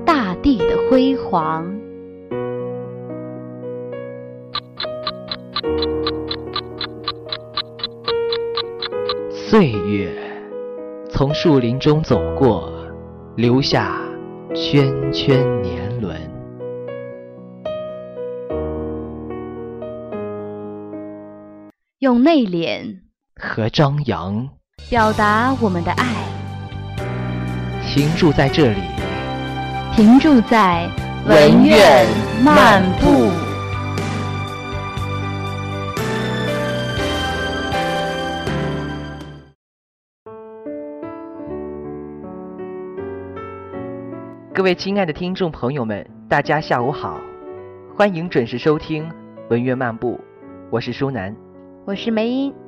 大地的辉煌。岁月从树林中走过，留下圈圈年轮。用内敛和张扬表达我们的爱。停住在这里，停住在文苑漫步。各位亲爱的听众朋友们，大家下午好，欢迎准时收听文苑漫步，我是舒楠，我是梅英。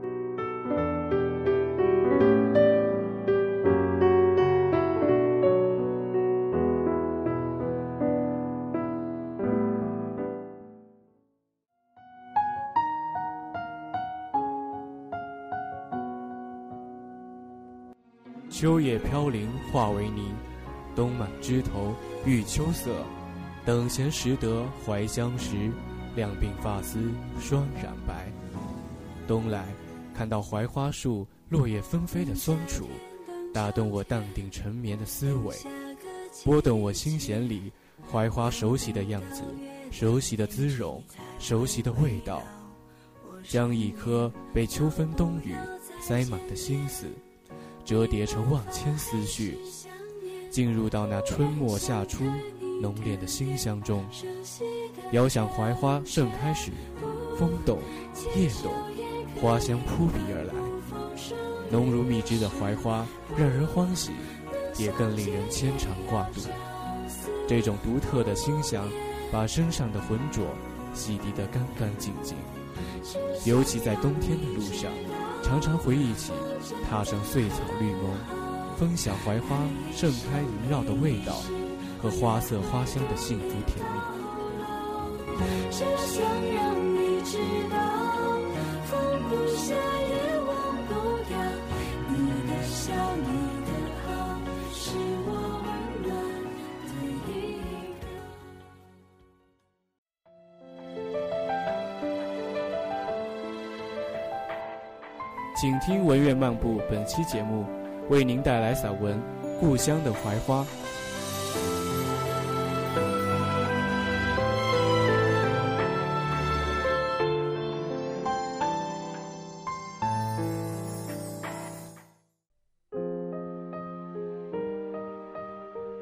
秋叶飘零化为泥，冬满枝头遇秋色。等闲识得怀乡时，两鬓发丝霜染白。冬来看到槐花树落叶纷飞的酸楚，打动我淡定沉眠的思维，拨动我心弦里槐花熟悉的样子，熟悉的姿容，熟悉的味道，将一颗被秋风冬雨塞满的心思。折叠成万千思绪，进入到那春末夏初浓烈的馨香中。遥想槐花盛开时，风动，叶动，花香扑鼻而来。浓如蜜汁的槐花让人欢喜，也更令人牵肠挂肚。这种独特的馨香，把身上的浑浊洗涤得干干净净。尤其在冬天的路上。常常回忆起踏上碎草绿荫，分享槐花盛开萦绕的味道和花色花香的幸福甜蜜。只想让你知道，放不下请听文苑漫步本期节目，为您带来散文《故乡的槐花》。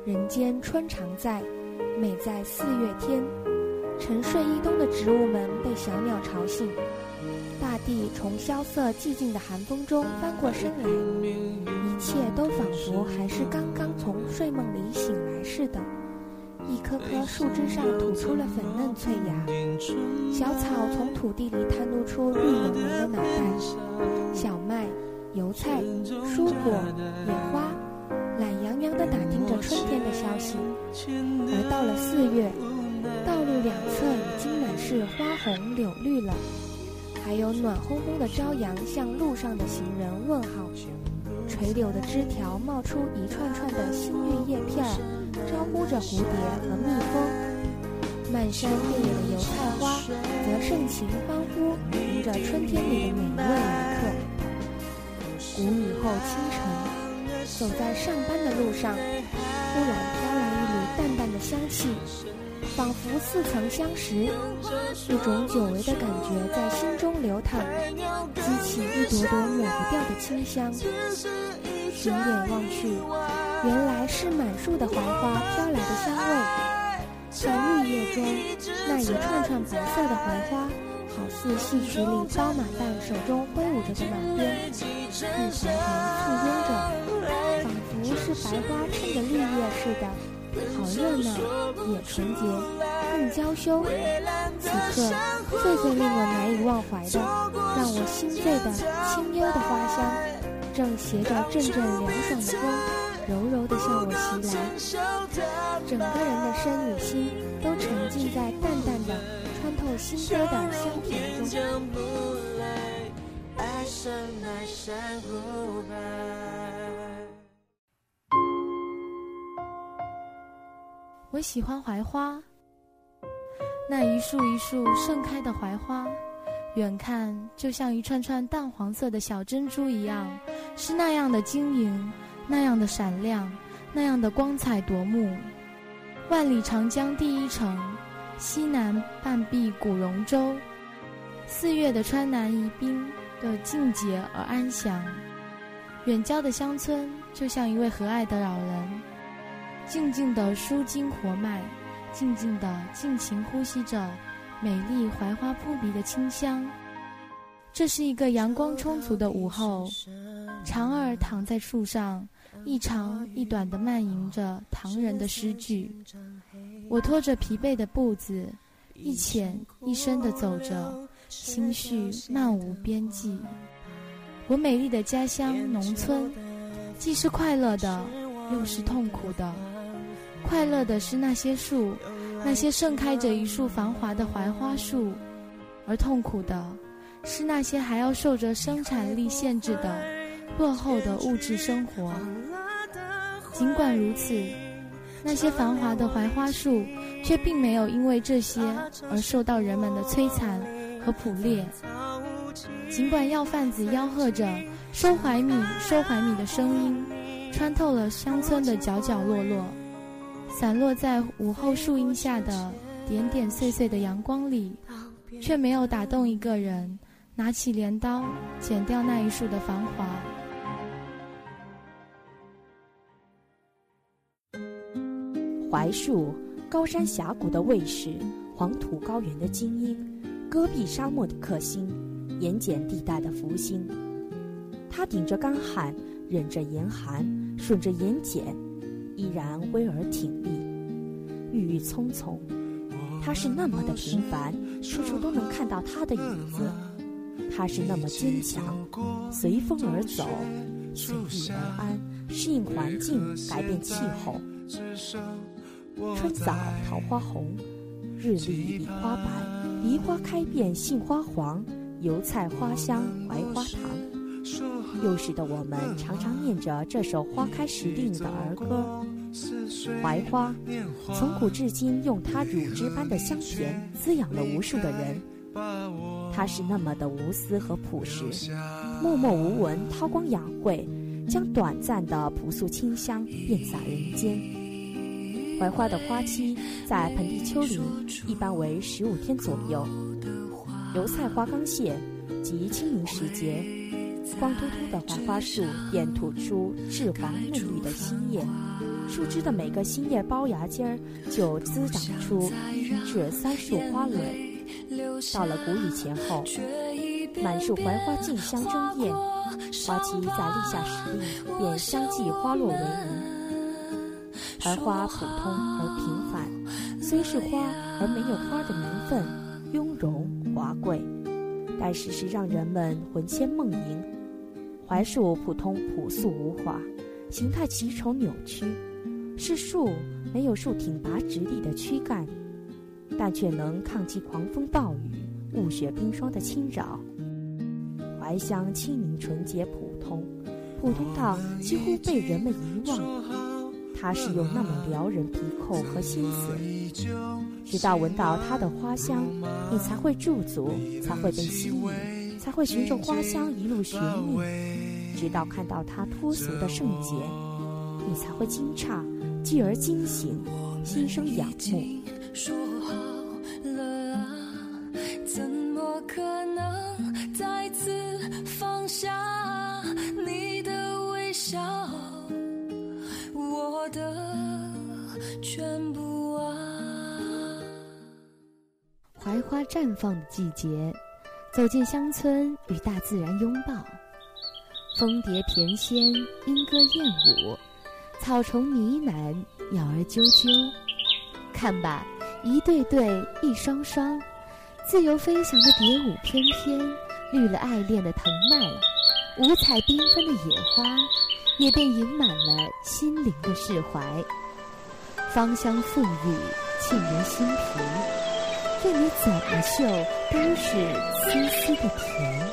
人间春常在，美在四月天。沉睡一冬的植物们被小鸟吵醒。地从萧瑟寂静的寒风中翻过身来，一切都仿佛还是刚刚从睡梦里醒来似的。一棵棵树枝上吐出了粉嫩脆芽，小草从土地里探露出绿茸茸的脑袋。小麦、油菜、蔬果、野花，懒洋洋地打听着春天的消息。而到了四月，道路两侧已经满是花红柳绿了。还有暖烘烘的朝阳向路上的行人问好，垂柳的枝条冒出一串串的新绿叶片儿，招呼着蝴蝶和蜜蜂。漫山遍野的油菜花则盛情欢呼，迎着春天里的每一位来客。谷雨后清晨，走在上班的路上，忽然飘来一缕淡淡的香气。仿佛似曾相识，一种久违的感觉在心中流淌，激起一朵朵抹不掉的清香。循眼望去，原来是满树的槐花飘来的香味。在绿叶中，那一串串白色的槐花，好似戏曲里刀马旦手中挥舞着的马鞭，一团团簇拥着，仿佛是白花衬着绿叶似的。好热闹，也纯洁，更娇羞。此刻，最最令我难以忘怀的，让我心醉的清幽的花香，正携着阵阵凉爽的风，柔柔地向我袭来。整个人的身与心都沉浸在淡淡的、穿透心扉的香甜中。我喜欢槐花，那一束一束盛开的槐花，远看就像一串串淡黄色的小珍珠一样，是那样的晶莹，那样的闪亮，那样的光彩夺目。万里长江第一城，西南半壁古榕洲，四月的川南宜宾。的静洁而安详，远郊的乡村就像一位和蔼的老人，静静地舒筋活脉，静静地尽情呼吸着美丽槐花扑鼻的清香。这是一个阳光充足的午后，长儿躺在树上，一长一短地漫吟着唐人的诗句。我拖着疲惫的步子，一浅一深地走着。心绪漫无边际，我美丽的家乡农村，既是快乐的，又是痛苦的。快乐的是那些树，那些盛开着一束繁华的槐花树；而痛苦的，是那些还要受着生产力限制的落后的物质生活。尽管如此，那些繁华的槐花树，却并没有因为这些而受到人们的摧残。和捕猎，尽管要贩子吆喝着收槐米、收槐米的声音，穿透了乡村的角角落落，散落在午后树荫下的点点碎碎的阳光里，却没有打动一个人拿起镰刀剪掉那一束的繁华。槐树，高山峡谷的卫士，黄土高原的精英。戈壁沙漠的克星，盐碱地带的福星。他顶着干旱，忍着严寒，顺着盐碱，依然巍而挺立。郁郁葱葱，他是那么的平凡，处处都能看到他的影子。他是那么坚强，随风而走，随遇而安，适应环境，改变气候。春早桃花红，日里梨花白。梨花开遍杏花黄，油菜花香槐花糖。幼时的我们常常念着这首花开时令的儿歌。槐花，从古至今用它乳汁般的香甜滋养了无数的人。它是那么的无私和朴实，默默无闻，韬光养晦，将短暂的朴素清香遍洒人间。槐花的花期在盆地丘陵一般为十五天左右。油菜花刚谢，即清明时节，光秃秃的槐花树便吐出赤黄嫩绿的新叶，树枝的每个新叶包芽尖儿就滋长出一至三束花蕊。到了谷雨前后，满树槐花竞相争艳，花期在立夏时令便相继花落为泥。槐花普通而平凡，虽是花而没有花的名分，雍容华贵，但时时让人们魂牵梦萦。槐树普通朴素无华，形态奇丑扭曲，是树没有树挺拔直立的躯干，但却能抗击狂风暴雨、雾雪冰霜的侵扰。槐香清明纯洁普通，普通到几乎被人们遗忘。它是有那么撩人鼻孔和心思，直到闻到它的花香，你才会驻足，才会被吸引，才会循着花香一路寻觅，直到看到它脱俗的圣洁，你才会惊诧，继而惊醒，心生仰慕。说好了啊，怎么可能再次放下你的微笑？我的全部啊！槐花绽放的季节，走进乡村，与大自然拥抱。蜂蝶翩跹，莺歌燕舞，草虫呢喃，鸟儿啾啾。看吧，一对对，一双双，自由飞翔的蝶舞翩翩，绿了爱恋的藤蔓，五彩缤纷的野花，也便盈满了心灵的释怀。芳香馥郁，沁人心脾，任你怎么嗅，都是丝丝的甜。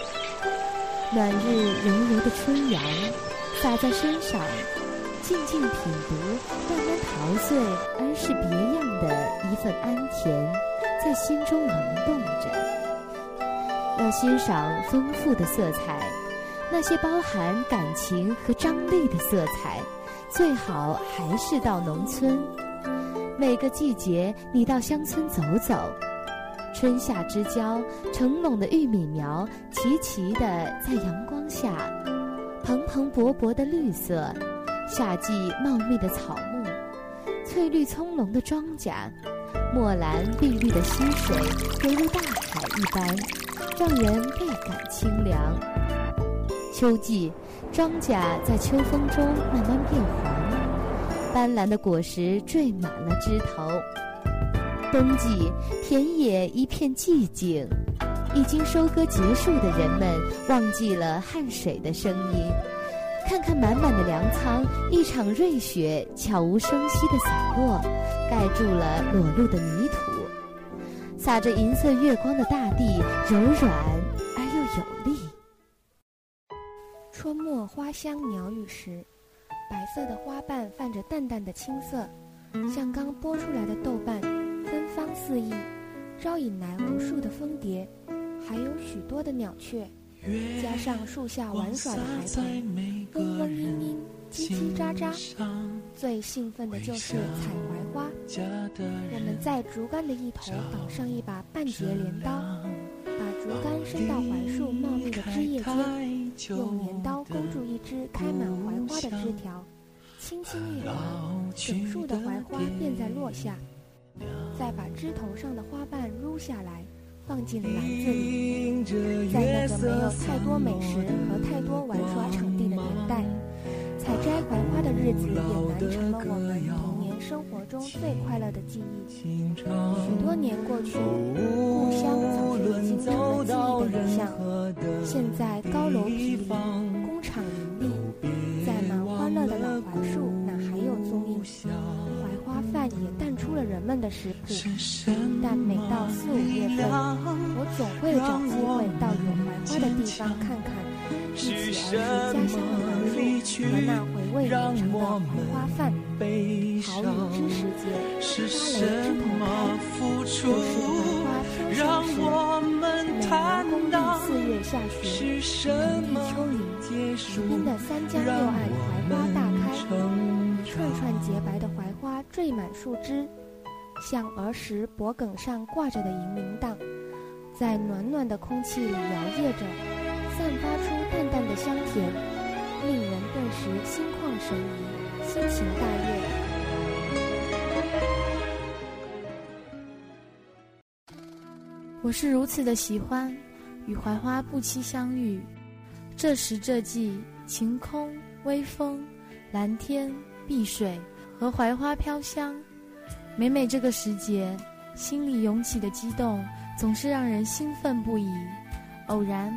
暖日柔柔的春阳，洒在身上，静静品读，慢慢陶醉，而是别样的一份安甜，在心中萌动着。要欣赏丰富的色彩，那些包含感情和张力的色彩，最好还是到农村。每个季节，你到乡村走走。春夏之交，成垄的玉米苗齐齐的在阳光下，蓬蓬勃勃的绿色；夏季茂密的草木，翠绿葱茏的庄稼，墨蓝碧绿的溪水，犹如大海一般，让人倍感清凉。秋季，庄稼在秋风中慢慢变黄，斑斓的果实缀满了枝头。冬季，田野一片寂静，已经收割结束的人们忘记了汗水的声音。看看满满的粮仓，一场瑞雪悄无声息地洒落，盖住了裸露的泥土。洒着银色月光的大地，柔软而又有力。春末花香鸟语时，白色的花瓣泛着淡淡的青色，像刚剥出来的豆瓣。芬芳四溢，招引来无数的蜂蝶，还有许多的鸟雀，加上树下玩耍的孩童，嗡嗡嘤嘤，叽叽喳喳。最兴奋的就是采槐花。我们在竹竿的一头绑上一把半截镰刀，把竹竿伸到槐树茂密的枝叶间，用镰刀勾住一只开满槐花的枝条，轻轻一划，整树的槐花便在落下。再把枝头上的花瓣撸下来，放进篮子里。在那个没有太多美食和太多玩耍场地的年代，采摘槐花的日子也难成了我们童年生活中最快乐的记忆。许多年过去，故乡早就已经成了记忆的影像。现在高楼毗邻，工厂，乐的老槐树哪还有踪影？饭也淡出了人们的食谱，但每到四五月份，我总会找机会到有槐花的地方看看，一起儿时家乡的槐树和那回味绵长的槐花饭。好雨知时节，芭蕾枝头开，就是。每年公历四月下旬，土地秋林，宜宾的三江六岸槐花大开。一串串洁白的槐花缀满树枝，像儿时脖梗上挂着的银铃铛，在暖暖的空气里摇曳着，散发出淡淡的香甜，令人顿时心旷神怡，心情大悦。我是如此的喜欢与槐花不期相遇，这时这季，晴空微风，蓝天。碧水和槐花飘香，每每这个时节，心里涌起的激动总是让人兴奋不已。偶然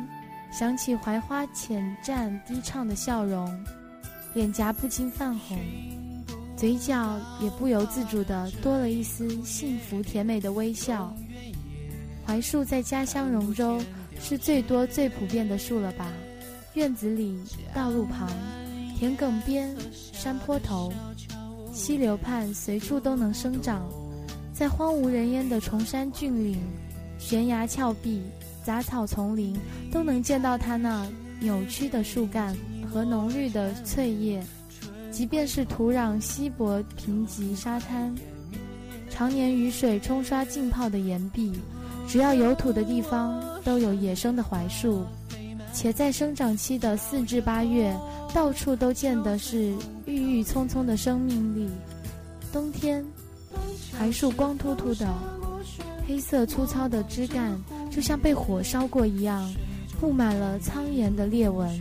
想起槐花浅绽低唱的笑容，脸颊不禁泛红，嘴角也不由自主的多了一丝幸福甜美的微笑。槐树在家乡荣州是最多最普遍的树了吧？院子里，道路旁。田埂边、山坡头、溪流畔，随处都能生长。在荒无人烟的崇山峻岭、悬崖峭壁、杂草丛林，都能见到它那扭曲的树干和浓绿的翠叶。即便是土壤稀薄贫瘠、沙滩，常年雨水冲刷浸泡的岩壁，只要有土的地方，都有野生的槐树。且在生长期的四至八月。到处都见的是郁郁葱葱的生命力。冬天，槐树光秃秃的，黑色粗糙的枝干就像被火烧过一样，布满了苍岩的裂纹。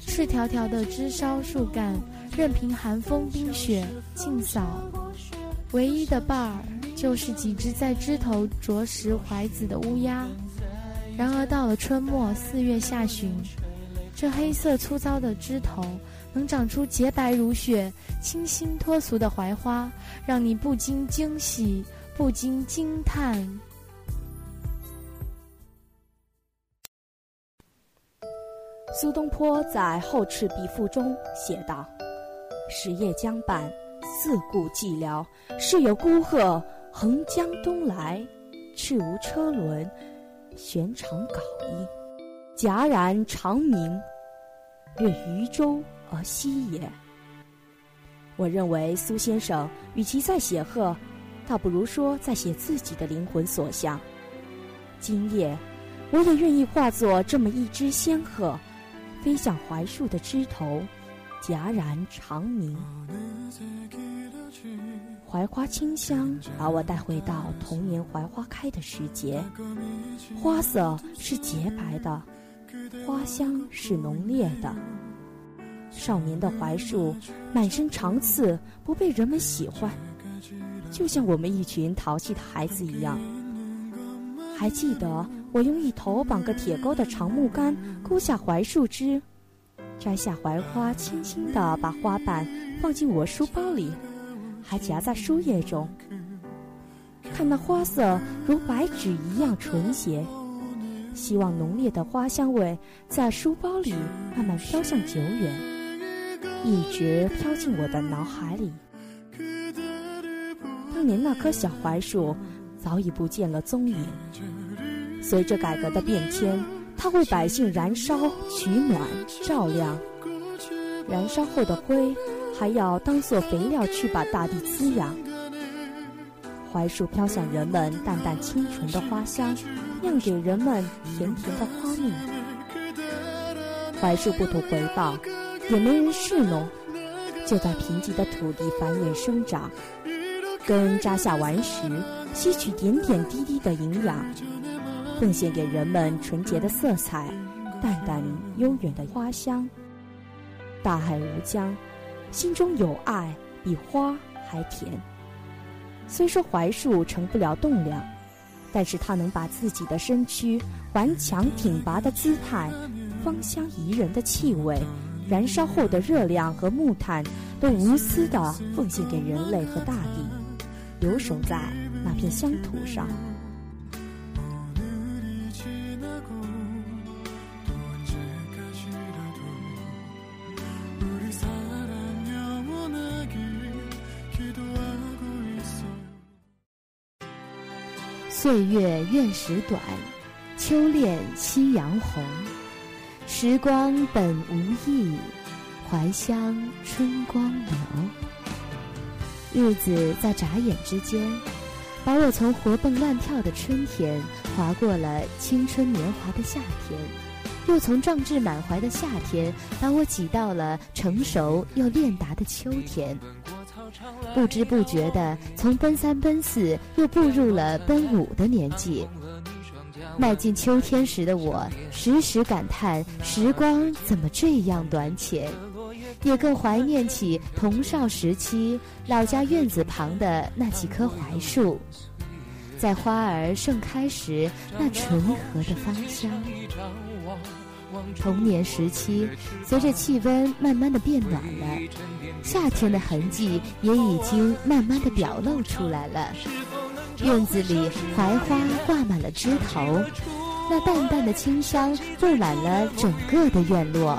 赤条条的枝梢树干任凭寒风冰雪尽扫。唯一的伴儿，就是几只在枝头啄食槐子的乌鸦。然而到了春末四月下旬，这黑色粗糙的枝头，能长出洁白如雪、清新脱俗的槐花，让你不禁惊喜，不禁惊叹。苏东坡在《后赤壁赋》中写道：“时夜将半，四顾寂寥。是有孤鹤横江东来，赤无车轮，悬长缟衣。戛然长鸣，越渔舟而西也。”我认为苏先生与其在写鹤，倒不如说在写自己的灵魂所向。今夜，我也愿意化作这么一只仙鹤。飞向槐树的枝头，戛然长鸣。槐花清香把我带回到童年槐花开的时节，花色是洁白的，花香是浓烈的。少年的槐树满身长刺，不被人们喜欢，就像我们一群淘气的孩子一样。还记得。我用一头绑个铁钩的长木杆勾下槐树枝，摘下槐花，轻轻地把花瓣放进我书包里，还夹在书页中。看那花色如白纸一样纯洁，希望浓烈的花香味在书包里慢慢飘向久远，一直飘进我的脑海里。当年那棵小槐树早已不见了踪影。随着改革的变迁，它为百姓燃烧取暖照亮。燃烧后的灰，还要当做肥料去把大地滋养。槐树飘向人们淡淡清纯的花香，酿给人们甜甜的花蜜。槐树不图回报，也没人侍弄，就在贫瘠的土地繁衍生长，根扎下顽石，吸取点点滴滴的营养。奉献给人们纯洁的色彩，淡淡悠远的花香。大海无疆，心中有爱比花还甜。虽说槐树成不了栋梁，但是它能把自己的身躯、顽强挺拔的姿态、芳香宜人的气味、燃烧后的热量和木炭，都无私地奉献给人类和大地，留守在那片乡土上。岁月愿时短，秋恋夕阳红。时光本无意，怀乡春光流。日子在眨眼之间，把我从活蹦乱跳的春天划过了青春年华的夏天，又从壮志满怀的夏天把我挤到了成熟又练达的秋天。不知不觉的，从奔三奔四又步入了奔五的年纪。迈进秋天时的我，时时感叹时光怎么这样短浅，也更怀念起童少时期老家院子旁的那几棵槐树，在花儿盛开时那醇和的芳香。童年时期，随着气温慢慢的变暖了，夏天的痕迹也已经慢慢的表露出来了。院子里槐花挂满了枝头，那淡淡的清香布满了整个的院落，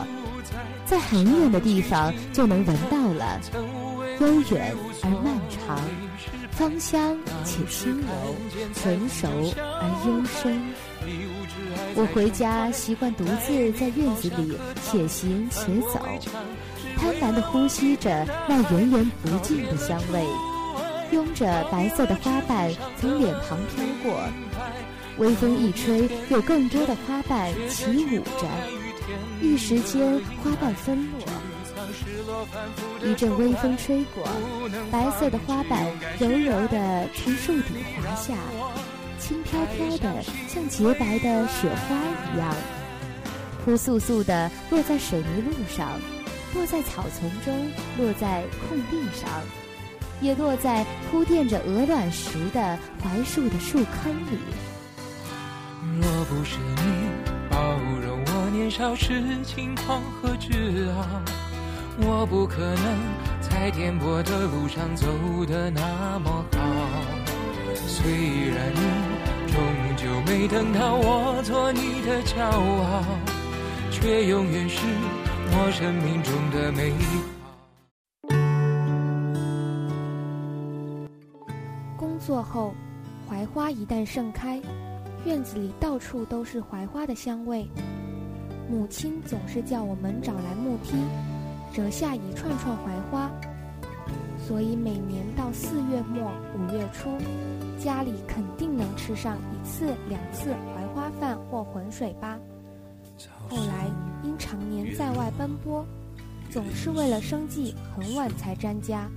在很远的地方就能闻到了，悠远而漫长，芳香且轻柔，成熟而幽深。我回家习惯独自在院子里且行且走，贪婪地呼吸着那源源不尽的香味，拥着白色的花瓣从脸庞飘过，微风一吹，有更多的花瓣起舞着，一时间花瓣纷落，一阵微风吹过，白色的花瓣柔柔地从树底滑下。轻飘飘的，像洁白的雪花一样，扑簌簌的落在水泥路上，落在草丛中，落在空地上，也落在铺垫着鹅卵石的槐树的树坑里。若不是你包容我年少时轻狂和自傲，我不可能在颠簸的路上走得那么好。虽然你没等到我做你的骄傲，却永远是我生命中的美好。工作后，槐花一旦盛开，院子里到处都是槐花的香味。母亲总是叫我们找来木梯，折下一串串槐花。所以每年到四月末五月初，家里肯定能吃上一次两次槐花饭或浑水吧。后来因常年在外奔波，总是为了生计很晚才沾家。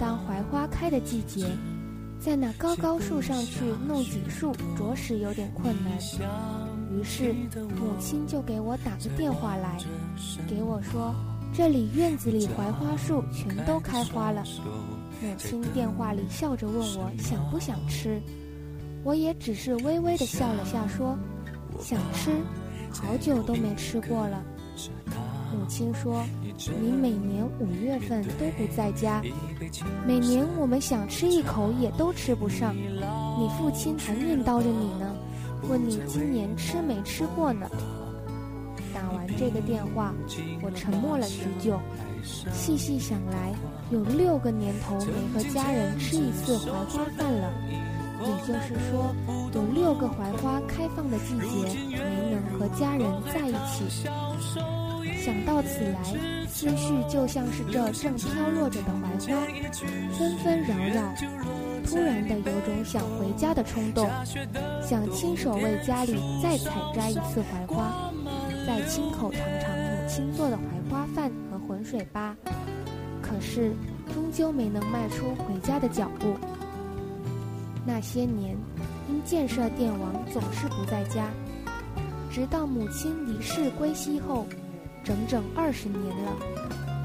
当槐花开的季节，在那高高树上去弄几束，着实有点困难。于是母亲就给我打个电话来，给我说。这里院子里槐花树全都开花了，母亲电话里笑着问我想不想吃，我也只是微微的笑了下，说想吃，好久都没吃过了。母亲说：“你每年五月份都不在家，每年我们想吃一口也都吃不上，你父亲还念叨着你呢，问你今年吃没吃过呢。”打完这个电话，我沉默了许久。细细想来，有六个年头没和家人吃一次槐花饭了，也就是说，有六个槐花开放的季节没能和家人在一起。想到此来，思绪就像是这正飘落着的槐花，纷纷扰扰，突然的有种想回家的冲动，想亲手为家里再采摘一次槐花。再亲口尝尝母亲做的槐花饭和浑水粑，可是终究没能迈出回家的脚步。那些年，因建设电网总是不在家，直到母亲离世归西后，整整二十年了，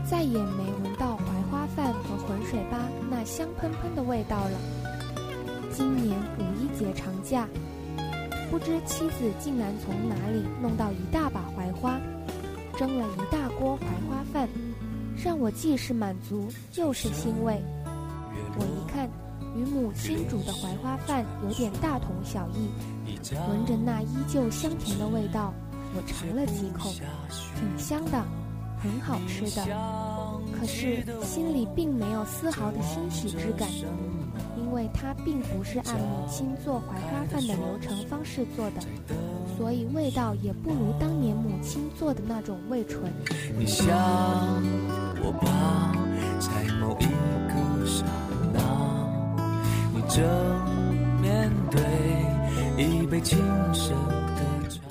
再也没闻到槐花饭和浑水粑那香喷喷的味道了。今年五一节长假。不知妻子竟然从哪里弄到一大把槐花，蒸了一大锅槐花饭，让我既是满足又是欣慰。我一看，与母亲煮的槐花饭有点大同小异，闻着那依旧香甜的味道，我尝了几口，挺香的，很好吃的。可是心里并没有丝毫的欣喜之感。因为它并不是按母亲做槐花饭的流程方式做的，所以味道也不如当年母亲做的那种味醇。我吧，在某一个刹那，你正面对一杯青涩的茶。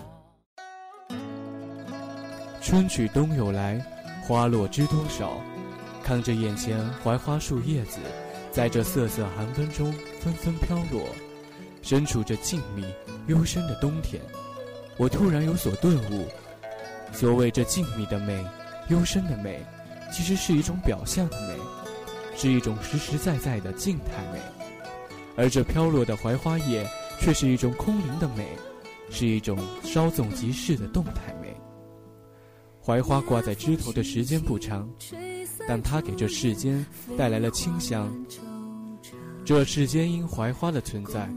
春去冬又来，花落知多少？看着眼前槐花树叶子。在这瑟瑟寒风中纷纷飘落，身处这静谧幽深的冬天，我突然有所顿悟：所谓这静谧的美、幽深的美，其实是一种表象的美，是一种实实在在的静态美；而这飘落的槐花叶，却是一种空灵的美，是一种稍纵即逝的动态美。槐花挂在枝头的时间不长，但它给这世间带来了清香。这世间因槐花的存在，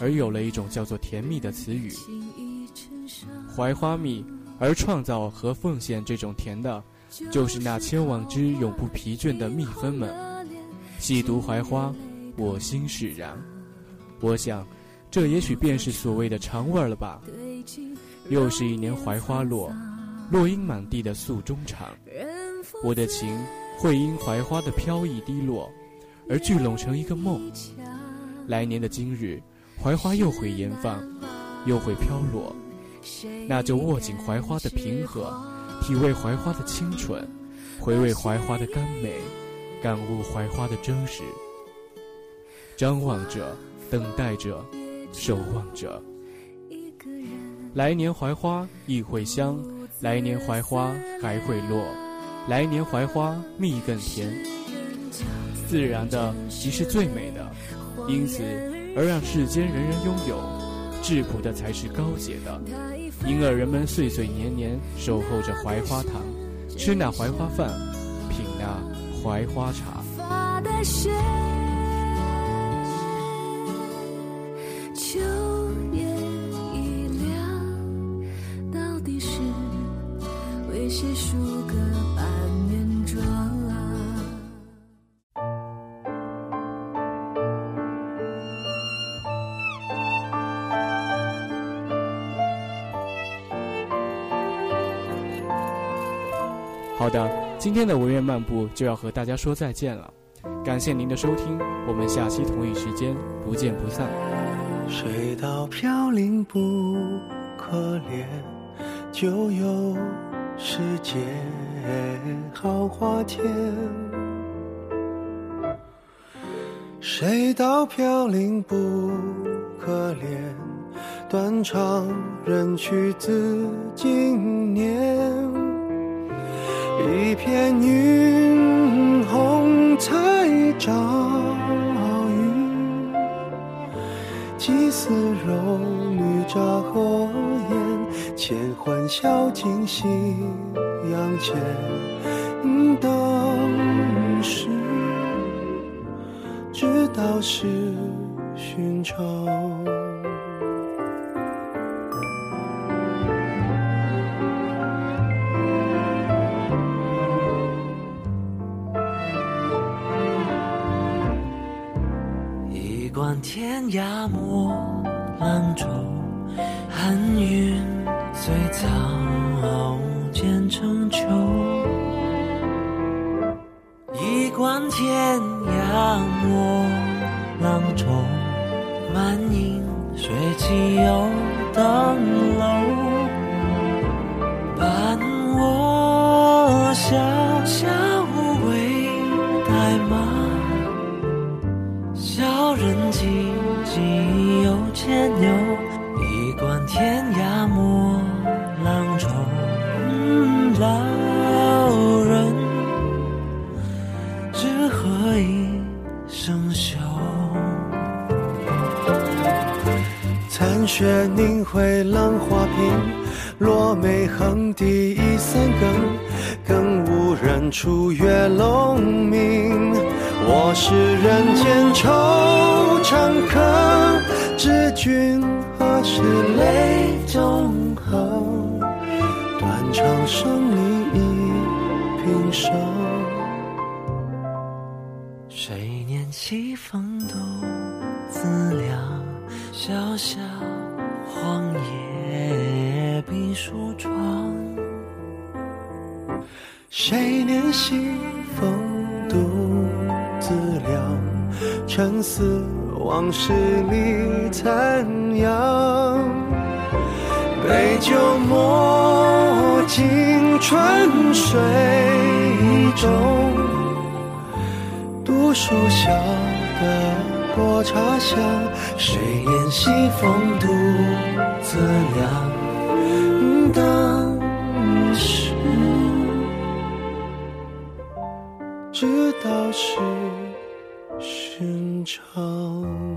而有了一种叫做甜蜜的词语。槐花蜜，而创造和奉献这种甜的，就是那千万只永不疲倦的蜜蜂们。细读槐花，我心释然。我想，这也许便是所谓的肠味了吧。又是一年槐花落，落英满地的诉衷肠。我的情会因槐花的飘逸低落。而聚拢成一个梦。来年的今日，槐花又会绽放，又会飘落，那就握紧槐花的平和，体味槐花的清纯，回味槐花的甘美，感悟槐花的真实。张望着，等待着，守望着。来年槐花亦会香，来年槐花还会落。来年槐花蜜更甜。自然的即是最美的，因此而让世间人人拥有；质朴的才是高洁的，因而人们岁岁年年守候着槐花糖，吃那槐花饭，品那槐花茶。好的，今天的文苑漫步就要和大家说再见了，感谢您的收听，我们下期同一时间不见不散。水到飘零不可怜，就有世界好花天。水到飘零不可怜，断肠人去自经年。一片云红彩照雨，几丝柔绿乍和烟，千欢笑尽夕阳前。当时知道是寻常。天涯陌浪舟，寒云随草渐谁念西风独自凉？沉思往事里残阳。杯酒莫尽春水中，读书笑得。过茶香，谁怜西风独自凉？当倒是寻常。